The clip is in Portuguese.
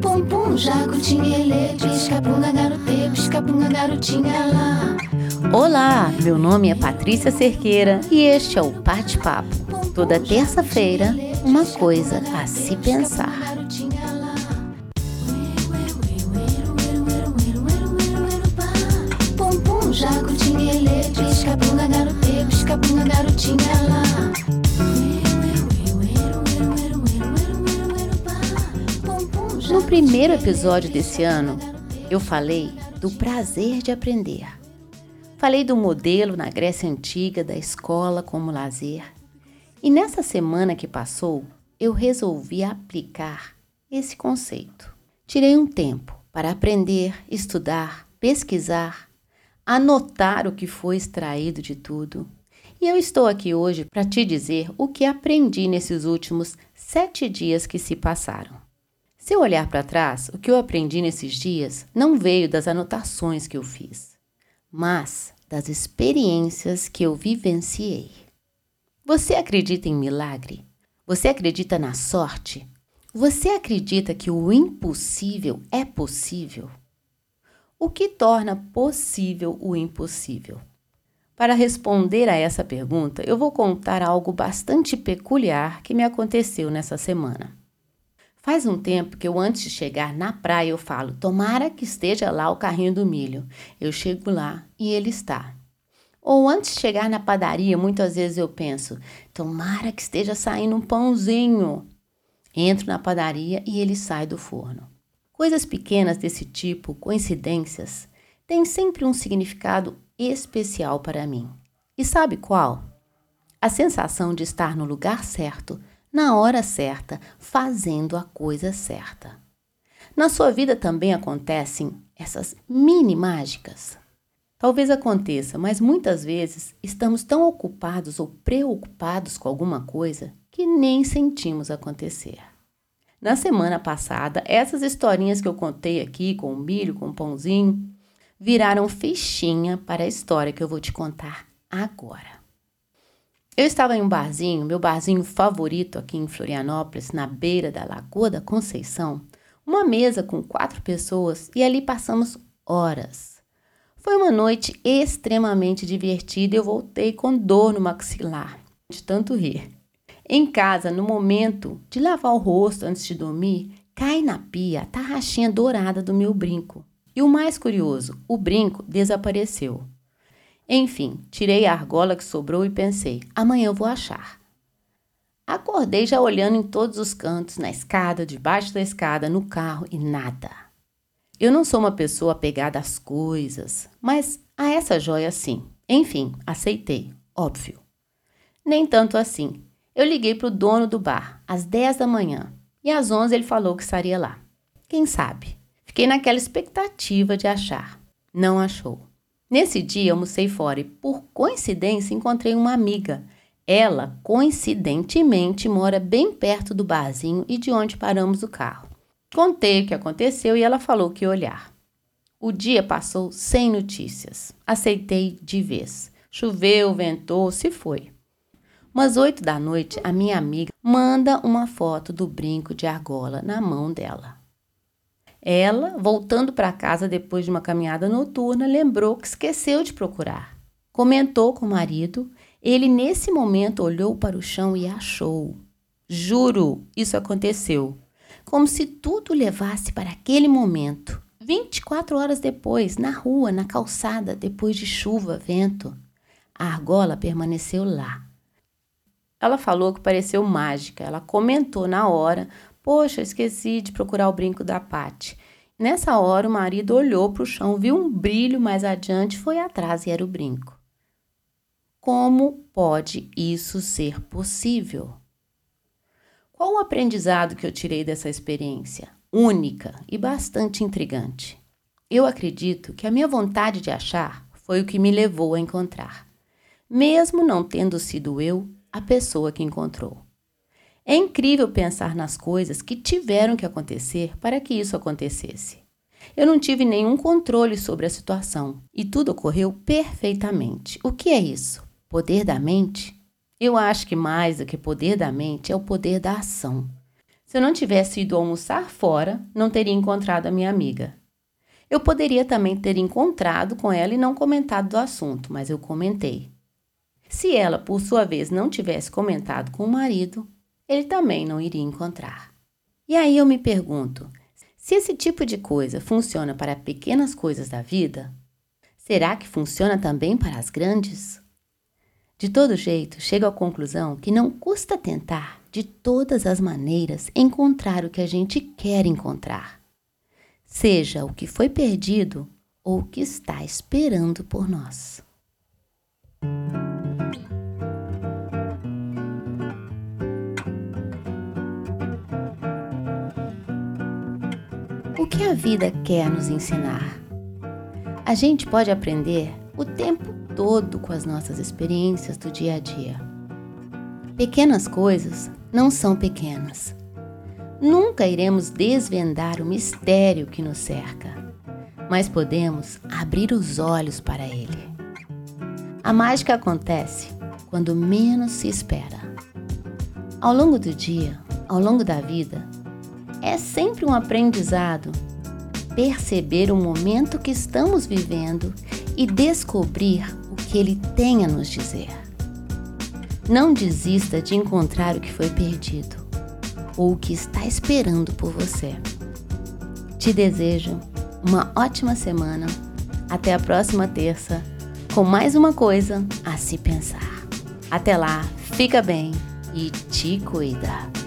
Pum pum, piscabunga garotinha lá. Olá, meu nome é Patrícia Cerqueira e este é o Bate Papo. Toda terça-feira, uma coisa a se pensar. Primeiro episódio desse ano, eu falei do prazer de aprender. Falei do modelo na Grécia Antiga da escola como lazer. E nessa semana que passou, eu resolvi aplicar esse conceito. Tirei um tempo para aprender, estudar, pesquisar, anotar o que foi extraído de tudo. E eu estou aqui hoje para te dizer o que aprendi nesses últimos sete dias que se passaram. Se eu olhar para trás, o que eu aprendi nesses dias não veio das anotações que eu fiz, mas das experiências que eu vivenciei. Você acredita em milagre? Você acredita na sorte? Você acredita que o impossível é possível? O que torna possível o impossível? Para responder a essa pergunta, eu vou contar algo bastante peculiar que me aconteceu nessa semana. Faz um tempo que eu, antes de chegar na praia, eu falo: tomara que esteja lá o carrinho do milho. Eu chego lá e ele está. Ou antes de chegar na padaria, muitas vezes eu penso: tomara que esteja saindo um pãozinho. Entro na padaria e ele sai do forno. Coisas pequenas desse tipo, coincidências, têm sempre um significado especial para mim. E sabe qual? A sensação de estar no lugar certo na hora certa, fazendo a coisa certa. Na sua vida também acontecem essas mini mágicas? Talvez aconteça, mas muitas vezes estamos tão ocupados ou preocupados com alguma coisa que nem sentimos acontecer. Na semana passada, essas historinhas que eu contei aqui com o milho, com o pãozinho, viraram fichinha para a história que eu vou te contar agora. Eu estava em um barzinho, meu barzinho favorito aqui em Florianópolis, na beira da Lagoa da Conceição, uma mesa com quatro pessoas e ali passamos horas. Foi uma noite extremamente divertida e eu voltei com dor no maxilar, de tanto rir. Em casa, no momento de lavar o rosto antes de dormir, cai na pia a tarraxinha dourada do meu brinco. E o mais curioso, o brinco desapareceu. Enfim, tirei a argola que sobrou e pensei: amanhã eu vou achar. Acordei já olhando em todos os cantos, na escada, debaixo da escada, no carro e nada. Eu não sou uma pessoa apegada às coisas, mas a essa joia sim. Enfim, aceitei, óbvio. Nem tanto assim. Eu liguei para o dono do bar às 10 da manhã e às 11 ele falou que estaria lá. Quem sabe? Fiquei naquela expectativa de achar. Não achou. Nesse dia, almocei fora e, por coincidência, encontrei uma amiga. Ela, coincidentemente, mora bem perto do barzinho e de onde paramos o carro. Contei o que aconteceu e ela falou que olhar. O dia passou sem notícias. Aceitei de vez. Choveu, ventou, se foi. Umas oito da noite, a minha amiga manda uma foto do brinco de argola na mão dela. Ela, voltando para casa depois de uma caminhada noturna, lembrou que esqueceu de procurar. Comentou com o marido. Ele, nesse momento, olhou para o chão e achou. Juro, isso aconteceu. Como se tudo levasse para aquele momento. 24 horas depois, na rua, na calçada, depois de chuva, vento. A argola permaneceu lá. Ela falou que pareceu mágica. Ela comentou na hora, Poxa, esqueci de procurar o brinco da Pati. Nessa hora, o marido olhou para o chão, viu um brilho mais adiante, foi atrás e era o brinco. Como pode isso ser possível? Qual o aprendizado que eu tirei dessa experiência? Única e bastante intrigante. Eu acredito que a minha vontade de achar foi o que me levou a encontrar, mesmo não tendo sido eu a pessoa que encontrou. É incrível pensar nas coisas que tiveram que acontecer para que isso acontecesse. Eu não tive nenhum controle sobre a situação e tudo ocorreu perfeitamente. O que é isso? Poder da mente? Eu acho que mais do que poder da mente é o poder da ação. Se eu não tivesse ido almoçar fora, não teria encontrado a minha amiga. Eu poderia também ter encontrado com ela e não comentado do assunto, mas eu comentei. Se ela, por sua vez, não tivesse comentado com o marido, ele também não iria encontrar. E aí eu me pergunto: se esse tipo de coisa funciona para pequenas coisas da vida, será que funciona também para as grandes? De todo jeito, chego à conclusão que não custa tentar, de todas as maneiras, encontrar o que a gente quer encontrar, seja o que foi perdido ou o que está esperando por nós. A vida quer nos ensinar? A gente pode aprender o tempo todo com as nossas experiências do dia a dia. Pequenas coisas não são pequenas. Nunca iremos desvendar o mistério que nos cerca, mas podemos abrir os olhos para ele. A mágica acontece quando menos se espera. Ao longo do dia, ao longo da vida, é sempre um aprendizado perceber o momento que estamos vivendo e descobrir o que ele tem a nos dizer. Não desista de encontrar o que foi perdido ou o que está esperando por você. Te desejo uma ótima semana. Até a próxima terça com mais uma coisa a se pensar. Até lá, fica bem e te cuida.